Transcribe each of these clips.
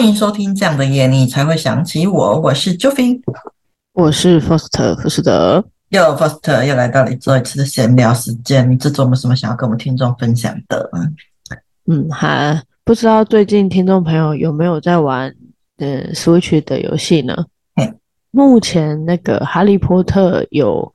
欢迎收听这样的夜，你才会想起我。我是 Joffy，我是 Foster 福士德。又 Foster 又来到你做一次的闲聊时间。你这周有没什么想要跟我们听众分享的？嗯，还不知道最近听众朋友有没有在玩呃 Switch 的游戏呢？嗯，目前那个哈利波特有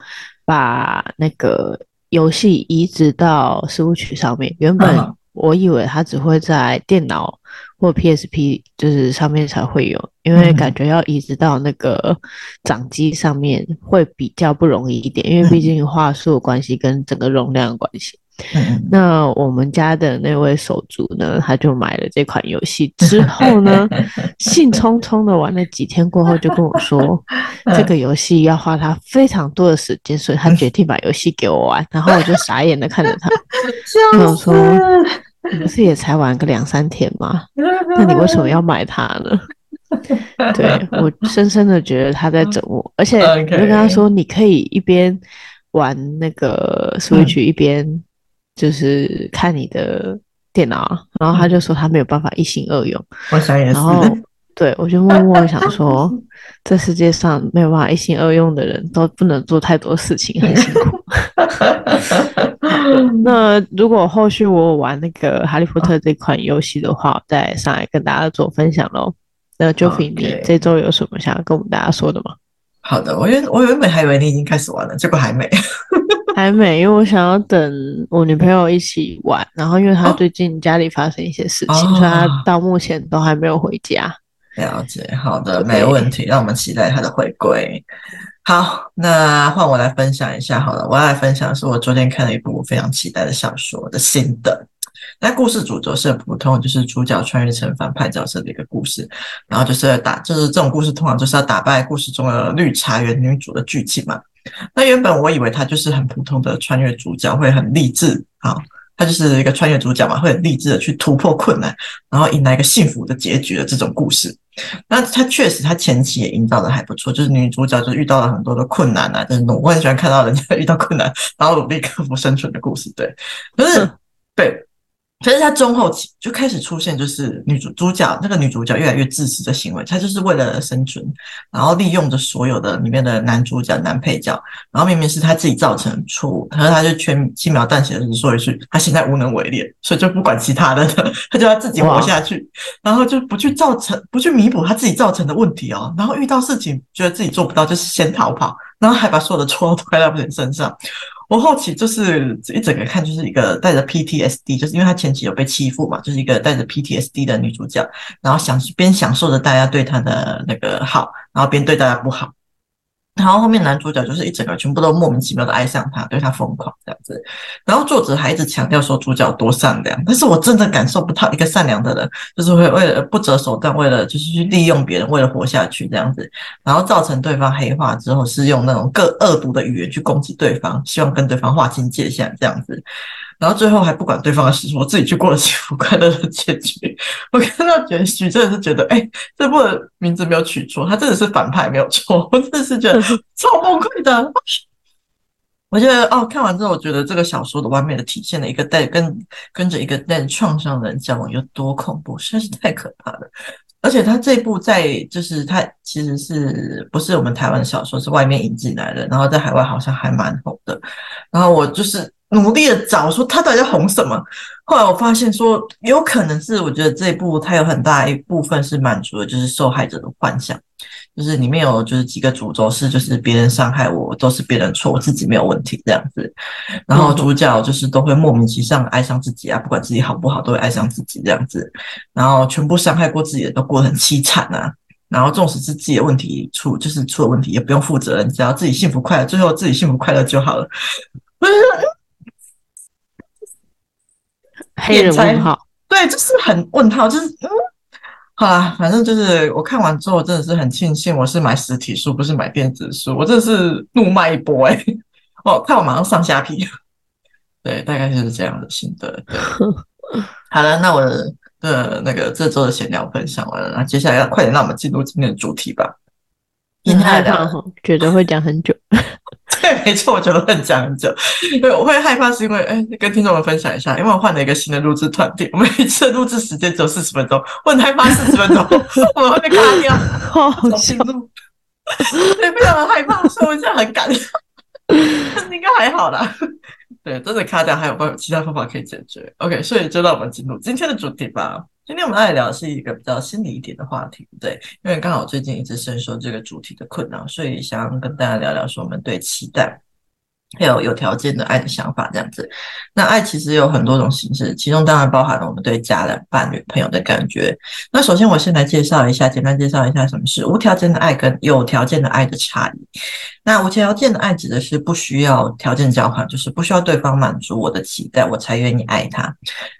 把那个游戏移植到 Switch 上面，原本、嗯。我以为它只会在电脑或 PSP 就是上面才会有，因为感觉要移植到那个掌机上面会比较不容易一点，因为毕竟画素关系跟整个容量的关系。那我们家的那位手足呢，他就买了这款游戏 之后呢，兴 冲冲的玩了几天过后，就跟我说 这个游戏要花他非常多的时间，所以他决定把游戏给我玩。然后我就傻眼的看着他，我说。你不是也才玩个两三天吗？那你为什么要买它呢？对，我深深的觉得他在整我，而且我就跟他说，你可以一边玩那个 Switch，一边就是看你的电脑，然后他就说他没有办法一心二用。我想也是。然后对，我就默默想说，这世界上没有办法一心二用的人都不能做太多事情，很辛苦。那如果后续我玩那个《哈利波特》这款游戏的话，再上来跟大家做分享喽。那 Joffy，你这周有什么想要跟我们大家说的吗？好的，我原我原本还以为你已经开始玩了，结果还没，还没，因为我想要等我女朋友一起玩，然后因为她最近家里发生一些事情，哦、所以她到目前都还没有回家。了解，好的，没问题，让我们期待他的回归。好，那换我来分享一下好了。我要来分享的是我昨天看了一部我非常期待的小说的心得。那故事主轴是很普通，就是主角穿越成反派角色的一个故事，然后就是打，就是这种故事通常就是要打败故事中的绿茶原女主的剧情嘛。那原本我以为他就是很普通的穿越主角，会很励志，好。他就是一个穿越主角嘛，会很励志的去突破困难，然后迎来一个幸福的结局的这种故事。那他确实，他前期也营造的还不错，就是女主角就遇到了很多的困难啊，就是我很喜欢看到人家 遇到困难，然后努力克服生存的故事。对，可是对。可是他中后期就开始出现，就是女主主角那个女主角越来越自私的行为，她就是为了生存，然后利用着所有的里面的男主角、男配角，然后明明是她自己造成错误，可是她就全轻描淡写的说一句：“她现在无能为力，所以就不管其他的，她就要自己活下去，然后就不去造成、不去弥补她自己造成的问题哦，然后遇到事情觉得自己做不到，就是先逃跑，然后还把所有的错都怪到别人身上。”我后期就是一整个看，就是一个带着 PTSD，就是因为她前期有被欺负嘛，就是一个带着 PTSD 的女主角，然后享边享受着大家对她的那个好，然后边对大家不好。然后后面男主角就是一整个全部都莫名其妙的爱上他，对他疯狂这样子。然后作者还一直强调说主角多善良，但是我真的感受不到一个善良的人，就是会为了不择手段，为了就是去利用别人，为了活下去这样子，然后造成对方黑化之后，是用那种更恶毒的语言去攻击对方，希望跟对方划清界限这样子。然后最后还不管对方的事，我自己去过了幸福快乐的结局。我看到结局真的是觉得，哎，这部的名字没有取错，他真的是反派没有错。我真的是觉得 超崩溃的。我觉得哦，看完之后，我觉得这个小说的完美的体现了一个带跟跟着一个带创伤的人交往有多恐怖，实在是太可怕了。而且他这部在就是他其实是不是我们台湾的小说，是外面引进来的，然后在海外好像还蛮红的。然后我就是。努力的找说他到底在红什么？后来我发现说，有可能是我觉得这一部它有很大一部分是满足的，就是受害者的幻想，就是里面有就是几个主轴是就是别人伤害我都是别人错，我自己没有问题这样子。然后主角就是都会莫名其妙爱上自己啊，不管自己好不好都会爱上自己这样子。然后全部伤害过自己的都过得很凄惨啊。然后纵使自己的问题出就是出了问题也不用负责任，只要自己幸福快乐，最后自己幸福快乐就好了。黑人问号，对，就是很问号，就是嗯，好啦，反正就是我看完之后，真的是很庆幸我是买实体书，不是买电子书，我真的是怒卖一波哎、欸！哦看我马上上下皮，对，大概就是这样的心得。对，好了，那我的的那个这周的闲聊分享完了，那接下来要快点让我们进入今天的主题吧。很害怕，觉得会讲很久。对，没错，我觉得会讲很久。对，我会害怕是因为，哎，跟听众们分享一下，因为我换了一个新的录制团队，我们一次录制时间只有四十分钟，我很害怕四十分钟 我们会被卡掉，好好笑。对，非常的害怕，所以我现在很赶，应该还好啦。对，真的卡掉，还有办法，其他方法可以解决。OK，所以就让我们进入今天的主题吧。今天我们爱聊是一个比较心理一点的话题，对，因为刚好最近一直深受这个主题的困扰，所以想要跟大家聊聊说我们对期待。还有有条件的爱的想法，这样子。那爱其实有很多种形式，其中当然包含了我们对家人、伴侣、朋友的感觉。那首先，我先来介绍一下，简单介绍一下什么是无条件的爱跟有条件的爱的差异。那无条件的爱指的是不需要条件交换，就是不需要对方满足我的期待，我才愿意爱他。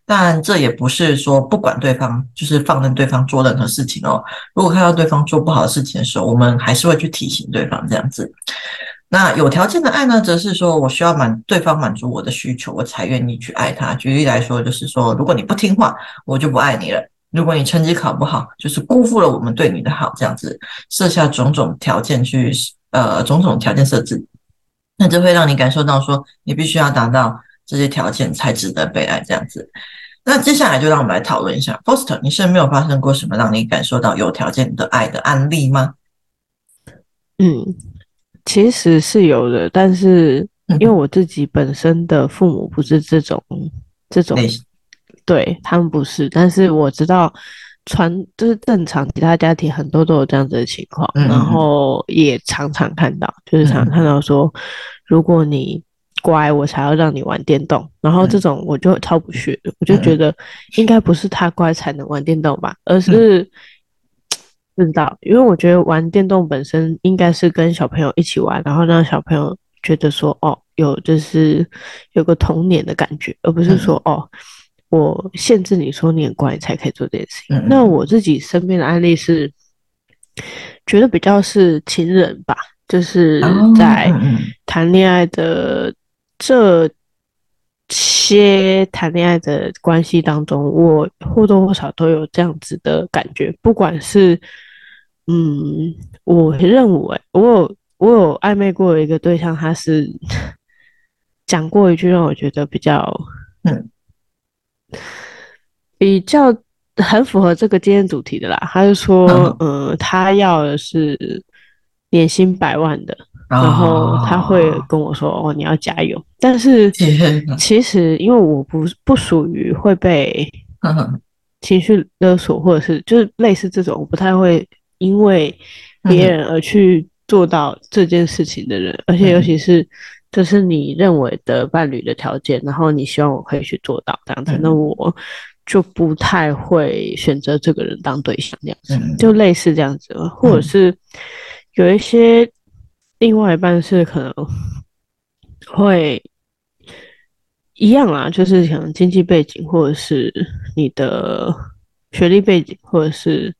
但这也不是说不管对方，就是放任对方做任何事情哦。如果看到对方做不好的事情的时候，我们还是会去提醒对方这样子。那有条件的爱呢，则是说我需要满对方满足我的需求，我才愿意去爱他。举例来说，就是说，如果你不听话，我就不爱你了；如果你成绩考不好，就是辜负了我们对你的好，这样子设下种种条件去，呃，种种条件设置，那这会让你感受到说，你必须要达到这些条件才值得被爱，这样子。那接下来就让我们来讨论一下，Foster，你是没有发生过什么让你感受到有条件的爱的案例吗？嗯。其实是有的，但是因为我自己本身的父母不是这种、嗯、这种，对他们不是，但是我知道传就是正常其他家庭很多都有这样子的情况，嗯、然后也常常看到，就是常常看到说，嗯、如果你乖，我才要让你玩电动，然后这种我就超不屑，嗯、我就觉得应该不是他乖才能玩电动吧，而是。嗯不知道，因为我觉得玩电动本身应该是跟小朋友一起玩，然后让小朋友觉得说，哦，有就是有个童年的感觉，而不是说，嗯、哦，我限制你说你很乖才可以做这件事情。嗯、那我自己身边的案例是，觉得比较是情人吧，就是在谈恋爱的这些谈恋爱的关系当中，我或多或少都有这样子的感觉，不管是。嗯，我认为我有我有暧昧过一个对象，他是讲过一句让我觉得比较嗯比较很符合这个今天主题的啦。他就说，嗯、呃，他要的是年薪百万的，然后他会跟我说：“哦，你要加油。”但是其实因为我不不属于会被情绪勒索，或者是就是类似这种，我不太会。因为别人而去做到这件事情的人，嗯、而且尤其是这是你认为的伴侣的条件，然后你希望我可以去做到这样子，嗯、那我就不太会选择这个人当对象这样子，嗯、就类似这样子，或者是有一些另外一半是可能会一样啊，就是可能经济背景，或者是你的学历背景，或者是。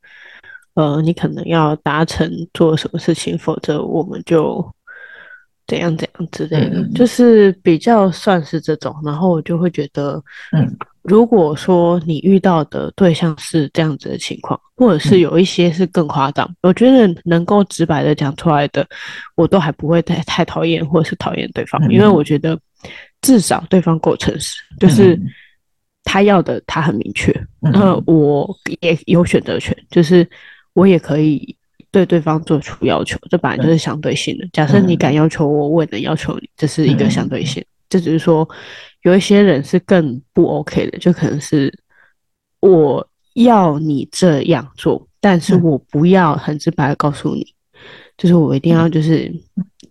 呃，你可能要达成做什么事情，否则我们就怎样怎样之类的，嗯、就是比较算是这种。然后我就会觉得，嗯，如果说你遇到的对象是这样子的情况，或者是有一些是更夸张，嗯、我觉得能够直白的讲出来的，我都还不会太太讨厌或者是讨厌对方，嗯、因为我觉得至少对方够诚实，就是他要的他很明确，那、嗯、我也有选择权，就是。我也可以对对方做出要求，这本来就是相对性的。假设你敢要求我，我也能要求你，这是一个相对性。这只是说，有一些人是更不 OK 的，就可能是我要你这样做，但是我不要很直白的告诉你，就是我一定要就是。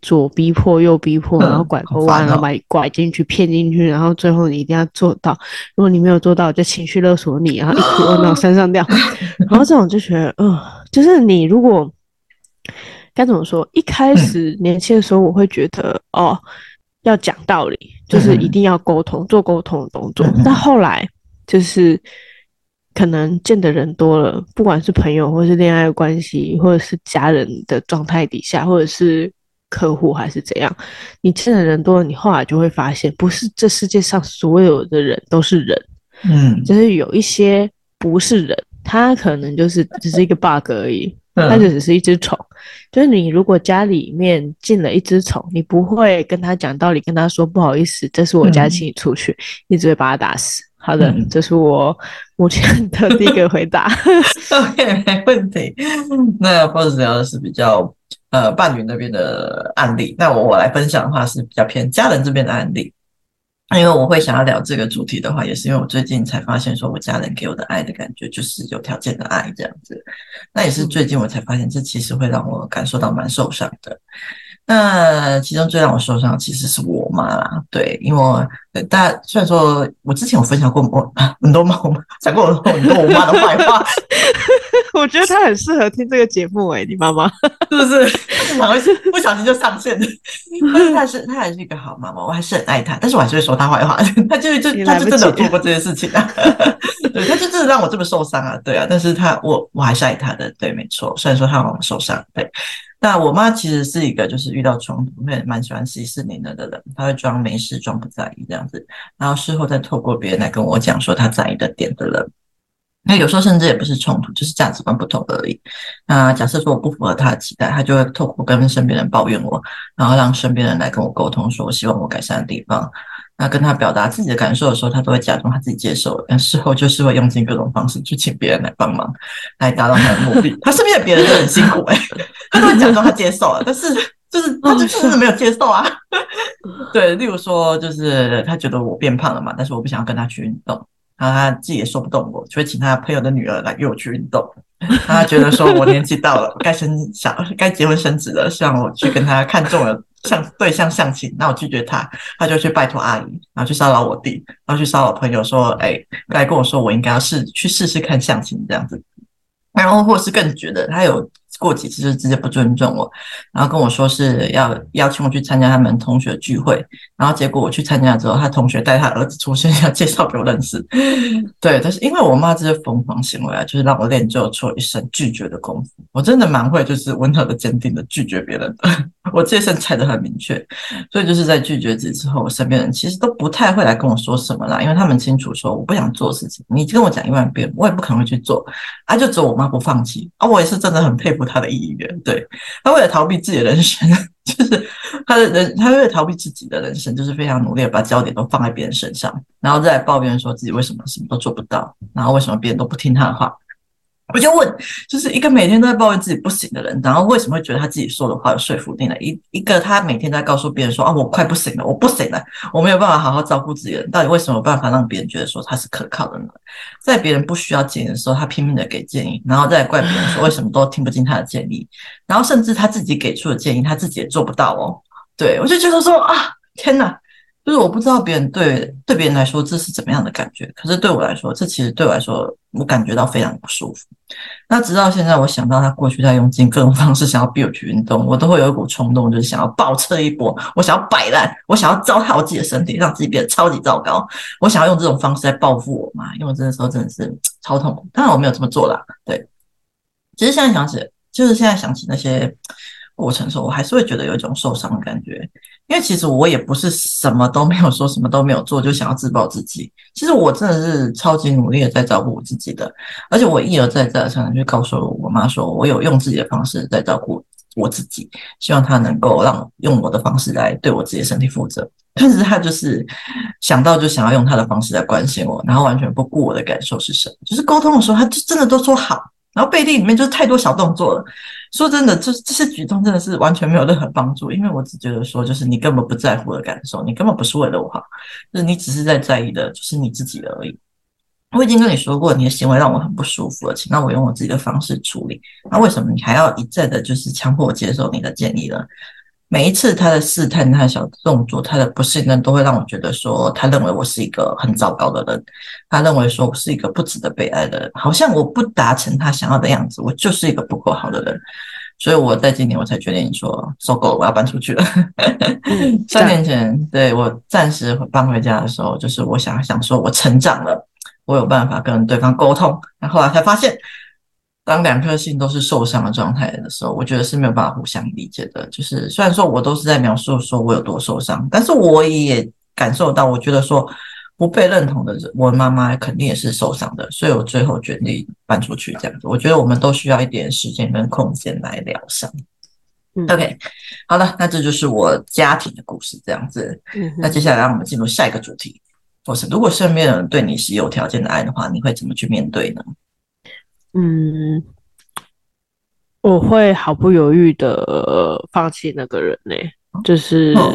左逼迫，右逼迫，然后拐个弯，然后把你拐进去，骗进去，然后最后你一定要做到。如果你没有做到，就情绪勒索你，然后一哭二闹三上吊。然后这种就觉得，嗯、呃，就是你如果该怎么说？一开始年轻的时候，我会觉得，哦，要讲道理，就是一定要沟通，做沟通的动作。但后来就是可能见的人多了，不管是朋友，或是恋爱关系，或者是家人的状态底下，或者是。客户还是怎样？你见的人多了，你后来就会发现，不是这世界上所有的人都是人，嗯，就是有一些不是人，他可能就是 只是一个 bug 而已，它就只是一只虫。就是你如果家里面进了一只虫，你不会跟他讲道理，跟他说不好意思，这是我家，请你出去，你只会把他打死。好的，这是我目前的第一个回答。OK，没问题。那或者聊的是比较呃伴侣那边的案例，那我我来分享的话是比较偏家人这边的案例。因为我会想要聊这个主题的话，也是因为我最近才发现，说我家人给我的爱的感觉就是有条件的爱这样子。那也是最近我才发现，这其实会让我感受到蛮受伤的。那其中最让我受伤的其实是我妈啦，对，因为我大家虽然说我之前有分享过我 很多妈，讲过很多我妈的坏话，我觉得她很适合听这个节目诶、欸，你妈妈 是不是？不好意思，不小心就上线了。但是她是她还是一个好妈妈，我还是很爱她，但是我还是会说她坏话。她就就她就真的有做过这些事情啊，对，她就真的让我这么受伤啊，对啊，但是她我我还是爱她的，对，没错，虽然说她让我受伤，对。那我妈其实是一个，就是遇到冲突会蛮喜欢息事宁人的人，她会装没事，装不在意这样子，然后事后再透过别人来跟我讲说她在意的点的人。那有时候甚至也不是冲突，就是价值观不同而已。那假设说我不符合她的期待，她就会透过跟身边人抱怨我，然后让身边人来跟我沟通，说我希望我改善的地方。那跟他表达自己的感受的时候，他都会假装他自己接受，但事后就是会用尽各种方式去请别人来帮忙，来达到他的目的。他身边的别人都很辛苦哎、欸，他都会假装他接受了，但是就是他就真的没有接受啊。对，例如说就是他觉得我变胖了嘛，但是我不想要跟他去运动，然后他自己也说不动我，就会请他朋友的女儿来约我去运动。他觉得说我年纪到了，该生小该结婚生子了，希望我去跟他看中了。像对象相亲，那我拒绝他，他就去拜托阿姨，然后去骚扰我弟，然后去骚扰朋友，说，哎，该跟我说，我应该要试去试试看相亲这样子，然后或是更觉得他有。过几次就直接不尊重我，然后跟我说是要邀请我去参加他们同学聚会，然后结果我去参加之后，他同学带他儿子出现，要介绍给我认识。对，但是因为我妈这些疯狂行为啊，就是让我练就出一身拒绝的功夫。我真的蛮会，就是温和的、坚定的拒绝别人的。我这一身踩得很明确，所以就是在拒绝之之后，我身边人其实都不太会来跟我说什么啦，因为他们清楚说我不想做事情，你跟我讲一万遍，我也不可能会去做。啊，就只有我妈不放弃啊，我也是真的很佩服。他的意愿，对，他为了逃避自己的人生，就是他的人，他为了逃避自己的人生，就是非常努力的把焦点都放在别人身上，然后再抱怨说自己为什么什么都做不到，然后为什么别人都不听他的话。我就问，就是一个每天都在抱怨自己不行的人，然后为什么会觉得他自己说的话有说服力呢？一一个他每天在告诉别人说啊，我快不行了，我不行了，我没有办法好好照顾自己的人，到底为什么有办法让别人觉得说他是可靠的呢？在别人不需要建议的时候，他拼命的给建议，然后再怪别人说为什么都听不进他的建议，然后甚至他自己给出的建议，他自己也做不到哦。对，我就觉得说啊，天哪！就是我不知道别人对对别人来说这是怎么样的感觉，可是对我来说，这其实对我来说，我感觉到非常不舒服。那直到现在，我想到他过去在用尽各种方式想要逼我去运动，我都会有一股冲动，就是想要暴撤一波，我想要摆烂，我想要糟蹋我自己的身体，让自己变得超级糟糕。我想要用这种方式来报复我妈，因为我真的时候真的是超痛苦。当然我没有这么做啦，对。其实现在想起，就是现在想起那些。过程的时候，我还是会觉得有一种受伤的感觉，因为其实我也不是什么都没有说，什么都没有做，就想要自暴自弃。其实我真的是超级努力的在照顾我自己的，而且我一而再再而三的去告诉我妈说，我有用自己的方式在照顾我自己，希望她能够让用我的方式来对我自己的身体负责。但是她就是想到就想要用她的方式来关心我，然后完全不顾我的感受是什么，就是沟通的时候，她就真的都说好。然后背地里面就太多小动作了。说真的，这这些举动真的是完全没有任何帮助，因为我只觉得说，就是你根本不在乎我的感受，你根本不是为了我好，就是你只是在在意的就是你自己而已。我已经跟你说过，你的行为让我很不舒服了，请让我用我自己的方式处理。那为什么你还要一再的，就是强迫我接受你的建议呢？每一次他的试探、他的小动作、他的不信任，都会让我觉得说，他认为我是一个很糟糕的人。他认为说我是一个不值得被爱的人，好像我不达成他想要的样子，我就是一个不够好的人。所以我在今年我才决定说，受够了，我要搬出去了。三年前，对，我暂时搬回家的时候，就是我想想说，我成长了，我有办法跟对方沟通。然后来才发现。当两颗心都是受伤的状态的时候，我觉得是没有办法互相理解的。就是虽然说我都是在描述说我有多受伤，但是我也感受到，我觉得说不被认同的人，我妈妈肯定也是受伤的，所以我最后决定搬出去这样子。我觉得我们都需要一点时间跟空间来疗伤。嗯，OK，好了，那这就是我家庭的故事这样子。嗯，那接下来让我们进入下一个主题，或是如果身边的人对你是有条件的爱的话，你会怎么去面对呢？嗯，我会毫不犹豫的放弃那个人呢、欸，就是。哦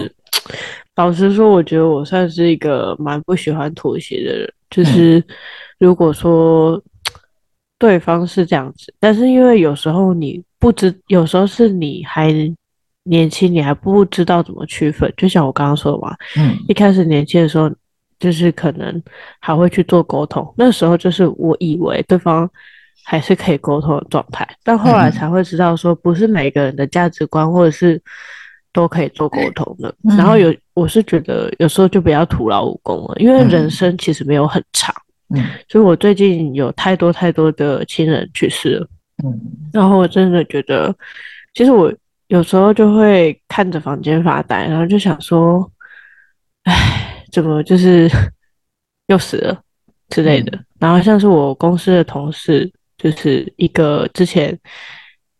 老实说，我觉得我算是一个蛮不喜欢妥协的人。就是如果说对方是这样子，但是因为有时候你不知，有时候是你还年轻，你还不知道怎么区分。就像我刚刚说的嘛，嗯，一开始年轻的时候，就是可能还会去做沟通。那时候就是我以为对方还是可以沟通的状态，但后来才会知道说，不是每个人的价值观或者是。都可以做沟通的，然后有我是觉得有时候就不要徒劳无功了，因为人生其实没有很长，嗯，所以我最近有太多太多的亲人去世了，嗯，然后我真的觉得，其实我有时候就会看着房间发呆，然后就想说，唉，怎么就是 又死了之类的，然后像是我公司的同事，就是一个之前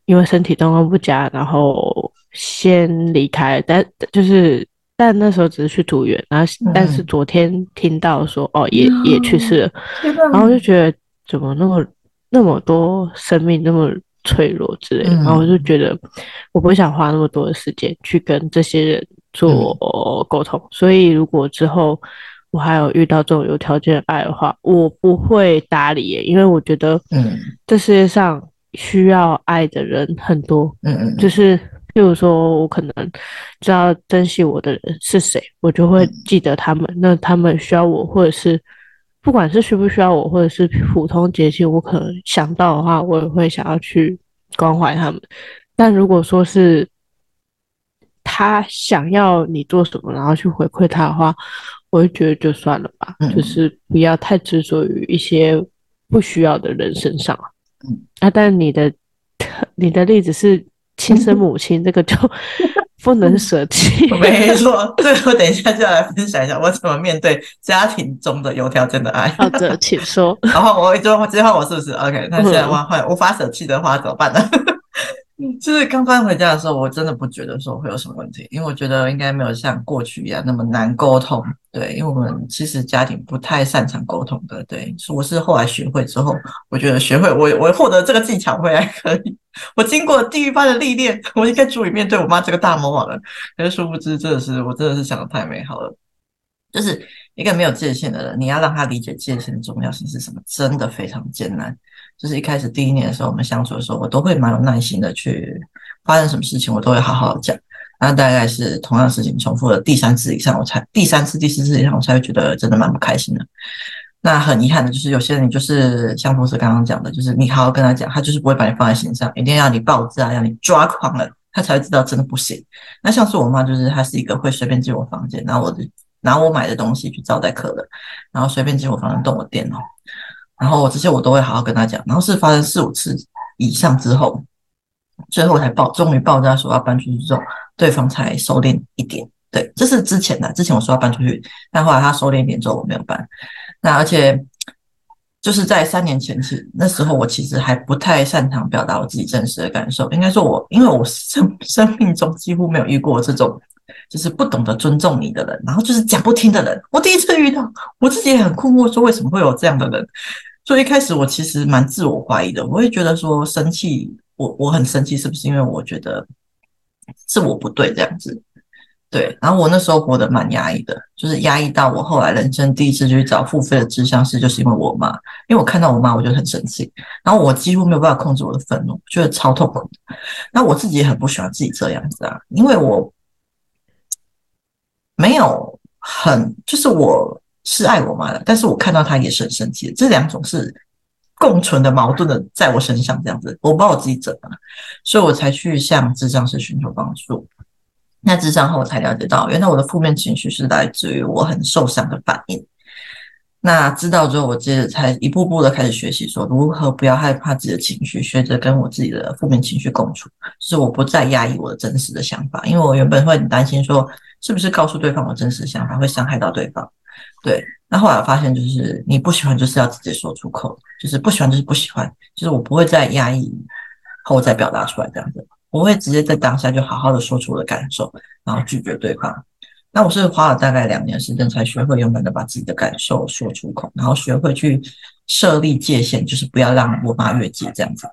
因为身体状况不佳，然后。先离开，但就是但那时候只是去住院，然后但是昨天听到说、嗯、哦也也去世了，然后我就觉得怎么那么那么多生命那么脆弱之类的，然后我就觉得我不想花那么多的时间去跟这些人做沟通，所以如果之后我还有遇到这种有条件的爱的话，我不会搭理耶，因为我觉得嗯这世界上需要爱的人很多，嗯嗯，就是。譬如说，我可能知道珍惜我的人是谁，我就会记得他们。那他们需要我，或者是不管是需不需要我，或者是普通节气，我可能想到的话，我也会想要去关怀他们。但如果说是他想要你做什么，然后去回馈他的话，我会觉得就算了吧，就是不要太执着于一些不需要的人身上。啊，但你的你的例子是。亲生母亲这个就 不能舍弃，没错。最后等一下就要来分享一下我怎么面对家庭中的有条件的爱。好的，请说。然后我就直接换我是不是？OK，那现在我换无法舍弃的话怎么办呢？就是刚搬回家的时候，我真的不觉得说会有什么问题，因为我觉得应该没有像过去一样那么难沟通。对，因为我们其实家庭不太擅长沟通的。对，我是后来学会之后，我觉得学会我我获得这个技巧会还可以。我经过地狱般的历练，我应该足以面对我妈这个大魔王了。可是殊不知，真的是我真的是想的太美好了。就是一个没有界限的人，你要让他理解界限的重要性是什么，真的非常艰难。就是一开始第一年的时候，我们相处的时候，我都会蛮有耐心的去发生什么事情，我都会好好讲。那大概是同样的事情重复了第三次以上，我才第三次、第四次以上，我才会觉得真的蛮不开心的。那很遗憾的就是，有些人就是像博士刚刚讲的，就是你好好跟他讲，他就是不会把你放在心上，一定要你爆炸，要你抓狂了，他才会知道真的不行。那像是我妈，就是她是一个会随便进我房间，然后我就拿我买的东西去招待客人，然后随便进我房间动我电脑。然后这些我都会好好跟他讲，然后是发生四五次以上之后，最后才爆，终于爆炸说要搬出去之后，对方才收敛一点。对，这是之前的，之前我说要搬出去，但后来他收敛一点之后，我没有搬。那而且就是在三年前是那时候，我其实还不太擅长表达我自己真实的感受。应该说我，因为我生生命中几乎没有遇过这种就是不懂得尊重你的人，然后就是讲不听的人。我第一次遇到，我自己也很困惑，说为什么会有这样的人。所以一开始我其实蛮自我怀疑的，我会觉得说生气，我我很生气，是不是因为我觉得是我不对这样子？对，然后我那时候活得蛮压抑的，就是压抑到我后来人生第一次去找付费的咨商师，就是因为我妈，因为我看到我妈，我就很生气，然后我几乎没有办法控制我的愤怒，觉得超痛苦。那我自己也很不喜欢自己这样子啊，因为我没有很，就是我。是爱我妈的，但是我看到她也是很生气的，这两种是共存的矛盾的，在我身上这样子，我不知道我自己怎么了，所以我才去向智障师寻求帮助。那智障后我才了解到，原来我的负面情绪是来自于我很受伤的反应。那知道之后，我接着才一步步的开始学习，说如何不要害怕自己的情绪，学着跟我自己的负面情绪共处，是我不再压抑我的真实的想法，因为我原本会很担心说，是不是告诉对方我真实的想法会伤害到对方。对。那后来发现，就是你不喜欢，就是要直接说出口，就是不喜欢就是不喜欢，就是我不会再压抑后再表达出来这样子，我会直接在当下就好好的说出我的感受，然后拒绝对方。那我是花了大概两年时间才学会勇敢的把自己的感受说出口，然后学会去设立界限，就是不要让我妈越界这样子。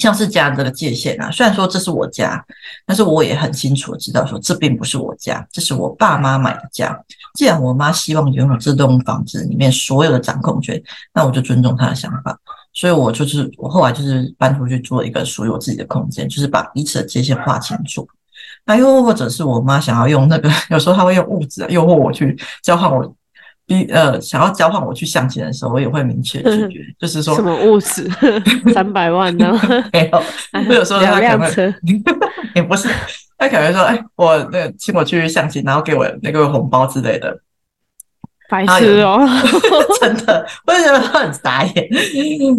像是家这个界限啊，虽然说这是我家，但是我也很清楚知道说这并不是我家，这是我爸妈买的家。既然我妈希望拥有这栋房子里面所有的掌控权，那我就尊重她的想法。所以我就是我后来就是搬出去做一个属于我自己的空间，就是把彼此的界限划清楚。那又或者是我妈想要用那个，有时候她会用物质诱惑我去交换我。比呃，想要交换我去相亲的时候，我也会明确 拒绝，就是说什么物质 三百万呢？没有，我有时候他可能也不是，他可能说，哎，我那个请我去相亲，然后给我那个红包之类的。白痴哦，真的，我就觉得他很傻眼。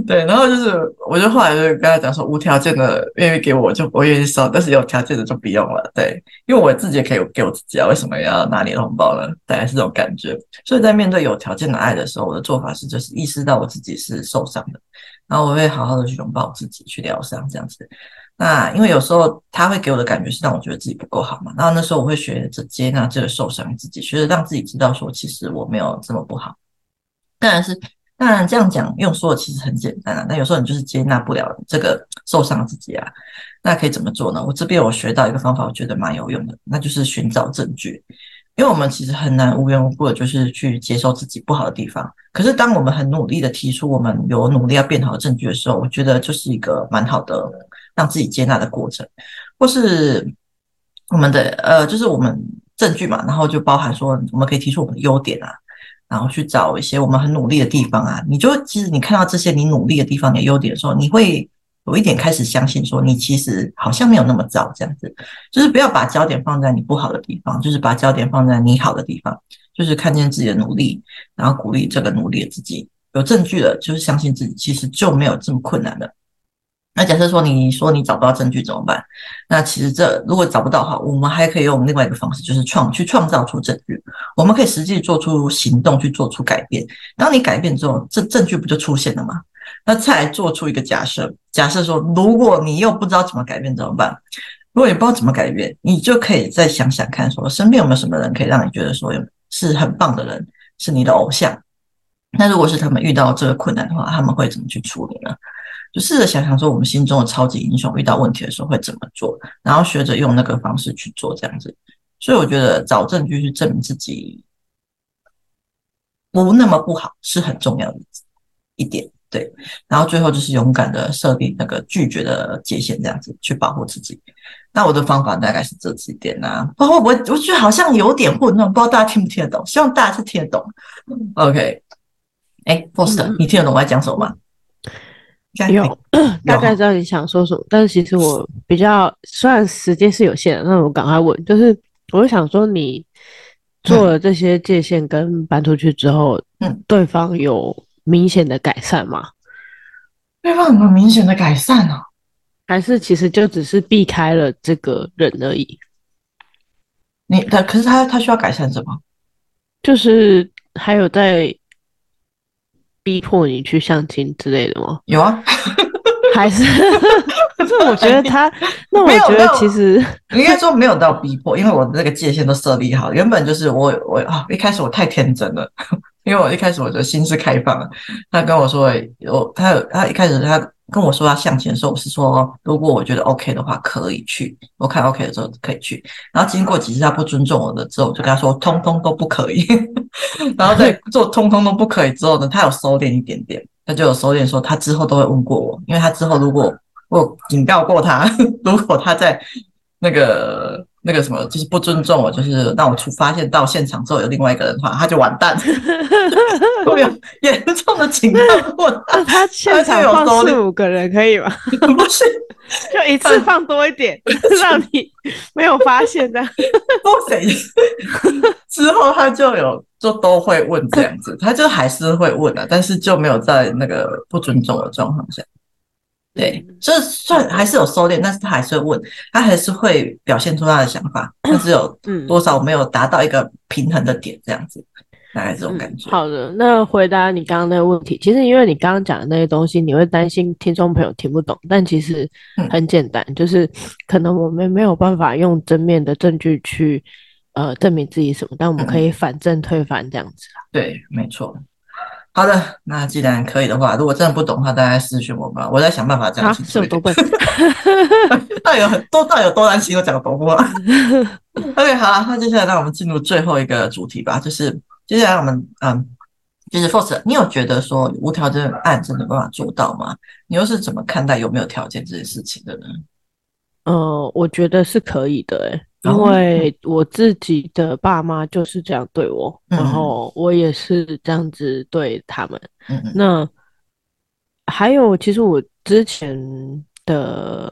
对，然后就是，我就后来就跟他讲说，无条件的愿意给我就我愿意收，但是有条件的就不用了。对，因为我自己也可以给我自己啊，为什么要拿你的红包呢？大概是这种感觉。所以在面对有条件的爱的时候，我的做法是，就是意识到我自己是受伤的，然后我会好好的去拥抱自己，去疗伤这样子。那因为有时候他会给我的感觉是让我觉得自己不够好嘛，然后那时候我会学着接纳这个受伤自己，学着让自己知道说其实我没有这么不好。当然是，当然这样讲用说其实很简单啊，那有时候你就是接纳不了这个受伤自己啊，那可以怎么做呢？我这边有学到一个方法，我觉得蛮有用的，那就是寻找证据。因为我们其实很难无缘无故的，就是去接受自己不好的地方。可是，当我们很努力的提出我们有努力要变好的证据的时候，我觉得就是一个蛮好的让自己接纳的过程。或是我们的呃，就是我们证据嘛，然后就包含说，我们可以提出我们的优点啊，然后去找一些我们很努力的地方啊。你就其实你看到这些你努力的地方、你的优点的时候，你会。有一点开始相信说，你其实好像没有那么糟，这样子，就是不要把焦点放在你不好的地方，就是把焦点放在你好的地方，就是看见自己的努力，然后鼓励这个努力的自己。有证据了，就是相信自己，其实就没有这么困难的。那假设说你说你找不到证据怎么办？那其实这如果找不到的话，我们还可以用另外一个方式，就是创去创造出证据。我们可以实际做出行动去做出改变。当你改变之后，这证据不就出现了吗？那再做出一个假设，假设说，如果你又不知道怎么改变怎么办？如果你不知道怎么改变，你就可以再想想看，说身边有没有什么人可以让你觉得说是很棒的人，是你的偶像。那如果是他们遇到这个困难的话，他们会怎么去处理呢？就试着想想说，我们心中的超级英雄遇到问题的时候会怎么做，然后学着用那个方式去做，这样子。所以我觉得找证据去证明自己不那么不好是很重要的一点。对，然后最后就是勇敢的设定那个拒绝的界限，这样子去保护自己。那我的方法大概是这几点啊，不过我我觉得好像有点混乱，不知道大家听不听得懂？希望大家是听得懂。OK，哎，Foster，嗯，你听得懂我在讲什么吗？有，有大概知道你想说什么，但是其实我比较虽然时间是有限的，那我赶快问，就是我想说你做了这些界限跟搬出去之后，嗯，对方有。明显的改善吗？对方有没有明显的改善呢？还是其实就只是避开了这个人而已？你他可是他他需要改善什么？就是还有在逼迫你去相亲之类的吗？有啊，还是？可是我觉得他，那我觉得其实应该说没有到逼迫，因为我的那个界限都设立好，原本就是我我啊一开始我太天真了。因为我一开始我的心是开放的，他跟我说，我他有他一开始他跟我说要向前的时候，我是说如果我觉得 OK 的话可以去，我看 OK 的时候可以去。然后经过几次他不尊重我的之后，我就跟他说通通都不可以。然后在做通通都不可以之后呢，他有收敛一点点，他就有收敛说他之后都会问过我，因为他之后如果我警告过他，如果他在那个。那个什么，就是不尊重我，就是让我出发现到现场之后有另外一个人的话，他就完蛋，会有严重的情况。我他现场放四五个人可以吗？不是，就一次放多一点，让你没有发现的。不行，之后他就有就都会问这样子，他就还是会问的，但是就没有在那个不尊重的状况下。对，这算还是有收敛，但是他还是会问，他还是会表现出他的想法，但是有多少没有达到一个平衡的点，这样子。大概这种感觉。嗯、好的，那回答你刚刚那个问题，其实因为你刚刚讲的那些东西，你会担心听众朋友听不懂，但其实很简单，嗯、就是可能我们没有办法用正面的证据去呃证明自己什么，但我们可以反证推翻这样子、嗯、对，没错。好的，那既然可以的话，如果真的不懂的话，大家私讯我吧，我在想办法讲清楚。啊，是有多笨？到底有很多，到底有多难听，我讲多过。OK，好，那接下来让我们进入最后一个主题吧，就是接下来我们嗯，就是 Faust，你有觉得说无条件爱真的没办法做到吗？你又是怎么看待有没有条件这件事情的呢？呃，我觉得是可以的、欸，因为我自己的爸妈就是这样对我，嗯、然后我也是这样子对他们。嗯、那还有，其实我之前的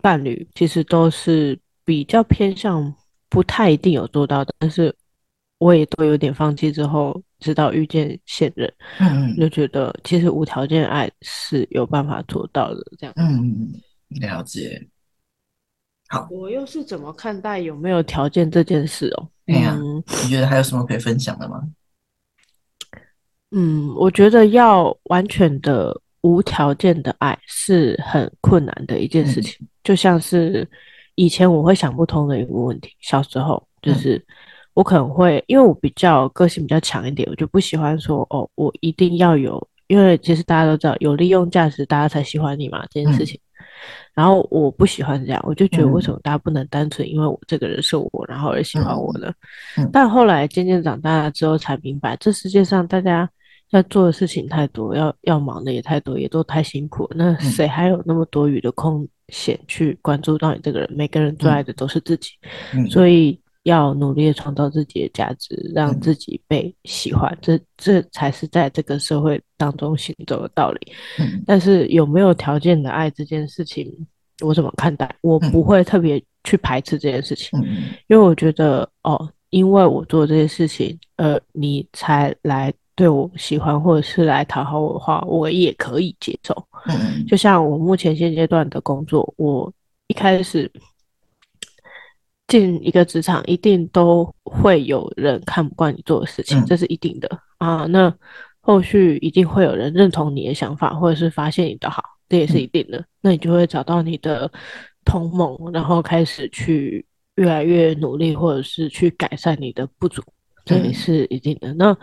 伴侣其实都是比较偏向不太一定有做到的，但是我也都有点放弃之后，直到遇见现任，嗯，就觉得其实无条件爱是有办法做到的，这样。嗯，了解。好，我又是怎么看待有没有条件这件事哦？嗯，你觉得还有什么可以分享的吗？嗯，我觉得要完全的无条件的爱是很困难的一件事情，嗯，就像是以前我会想不通的一个问题。小时候就是我可能会，因为我比较个性比较强一点，我就不喜欢说哦，我一定要有，因为其实大家都知道有利用价值，大家才喜欢你嘛，这件事情。嗯然后我不喜欢这样，我就觉得为什么大家不能单纯因为我这个人是我，然后而喜欢我呢？嗯嗯、但后来渐渐长大了之后才明白，这世界上大家要做的事情太多，要要忙的也太多，也都太辛苦。那谁还有那么多余的空闲去关注到你这个人？每个人最爱的都是自己，嗯、所以要努力的创造自己的价值，让自己被喜欢，嗯、这这才是在这个社会当中行走的道理。嗯、但是有没有条件的爱这件事情？我怎么看待？我不会特别去排斥这件事情，嗯、因为我觉得哦，因为我做这些事情，呃，你才来对我喜欢，或者是来讨好我的话，我也可以接受。嗯，就像我目前现阶段的工作，我一开始进一个职场，一定都会有人看不惯你做的事情，嗯、这是一定的啊。那后续一定会有人认同你的想法，或者是发现你的好。这也是一定的，嗯、那你就会找到你的同盟，然后开始去越来越努力，或者是去改善你的不足，这也是一定的。嗯、那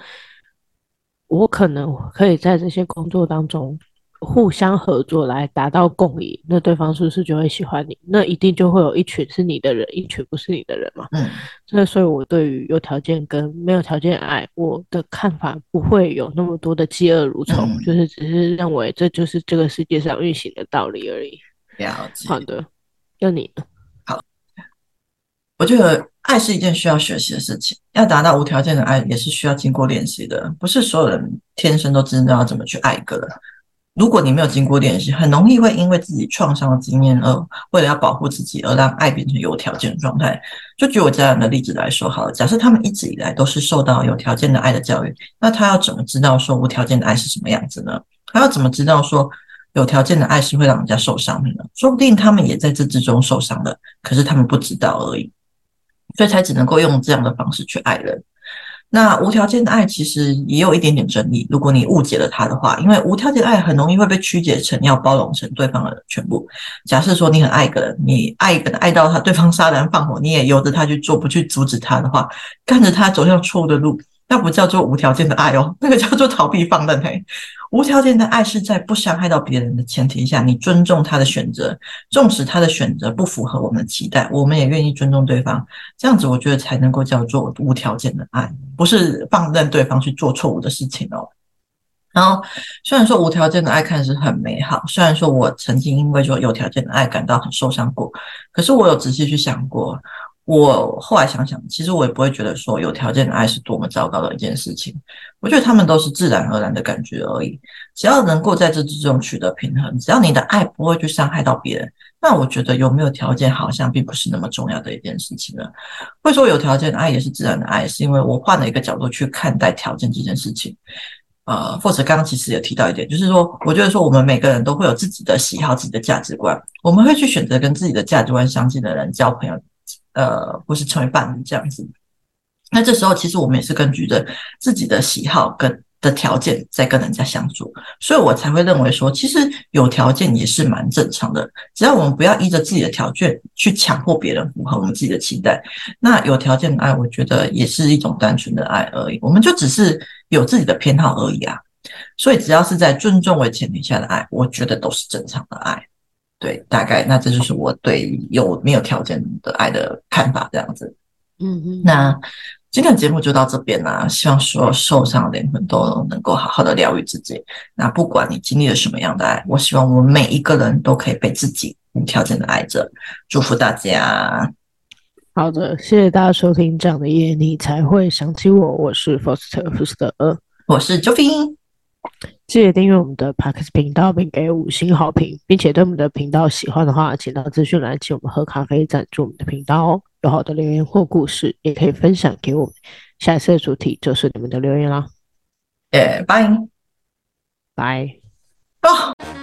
我可能可以在这些工作当中。互相合作来达到共赢，那对方是不是就会喜欢你？那一定就会有一群是你的人，一群不是你的人嘛。嗯，那所以我对于有条件跟没有条件爱，我的看法不会有那么多的嫉恶如仇，嗯、就是只是认为这就是这个世界上运行的道理而已。了解。好的，要你呢？好，我觉得爱是一件需要学习的事情，要达到无条件的爱也是需要经过练习的，不是所有人天生都知道怎么去爱一个人。如果你没有经过练习，很容易会因为自己创伤的经验而为了要保护自己而让爱变成有条件的状态。就举我家人的例子来说好了，假设他们一直以来都是受到有条件的爱的教育，那他要怎么知道说无条件的爱是什么样子呢？他要怎么知道说有条件的爱是会让人家受伤的呢？说不定他们也在这之中受伤了，可是他们不知道而已，所以才只能够用这样的方式去爱人。那无条件的爱其实也有一点点争议，如果你误解了他的话，因为无条件的爱很容易会被曲解成要包容成对方的全部。假设说你很爱一个人，你爱一个人爱到他对方杀人放火，你也由着他去做，不去阻止他的话，看着他走向错误的路。那不叫做无条件的爱哦，那个叫做逃避放任嘿。无条件的爱是在不伤害到别人的前提下，你尊重他的选择，纵使他的选择不符合我们的期待，我们也愿意尊重对方。这样子，我觉得才能够叫做无条件的爱，不是放任对方去做错误的事情哦。然后，虽然说无条件的爱看似很美好，虽然说我曾经因为说有条件的爱感到很受伤过，可是我有仔细去想过。我后来想想，其实我也不会觉得说有条件的爱是多么糟糕的一件事情。我觉得他们都是自然而然的感觉而已。只要能够在这之中取得平衡，只要你的爱不会去伤害到别人，那我觉得有没有条件好像并不是那么重要的一件事情了。会说有条件的爱也是自然的爱，是因为我换了一个角度去看待条件这件事情。呃，或者刚刚其实也提到一点，就是说，我觉得说我们每个人都会有自己的喜好、自己的价值观，我们会去选择跟自己的价值观相近的人交朋友。呃，不是成为伴侣这样子，那这时候其实我们也是根据着自己的喜好跟的条件在跟人家相处，所以我才会认为说，其实有条件也是蛮正常的。只要我们不要依着自己的条件去强迫别人符合我们自己的期待，那有条件的爱，我觉得也是一种单纯的爱而已。我们就只是有自己的偏好而已啊。所以只要是在尊重为前提下的爱，我觉得都是正常的爱。对，大概那这就是我对有没有条件的爱的看法，这样子。嗯嗯，那。今天的节目就到这边啦，希望所有受伤的灵魂都能够好好的疗愈自己。那不管你经历了什么样的爱，我希望我们每一个人都可以被自己无条件的爱着。祝福大家。好的，谢谢大家收听。这样的夜你才会想起我。我是 Foster 福斯特，我是 Joffy。记得订阅我们的 Podcast 频道，并给五星好评，并且对我们的频道喜欢的话，请到资讯栏请我们喝咖啡赞助我们的频道哦。有好的留言或故事，也可以分享给我们。下一次的主题就是你们的留言啦。耶，拜拜。哦。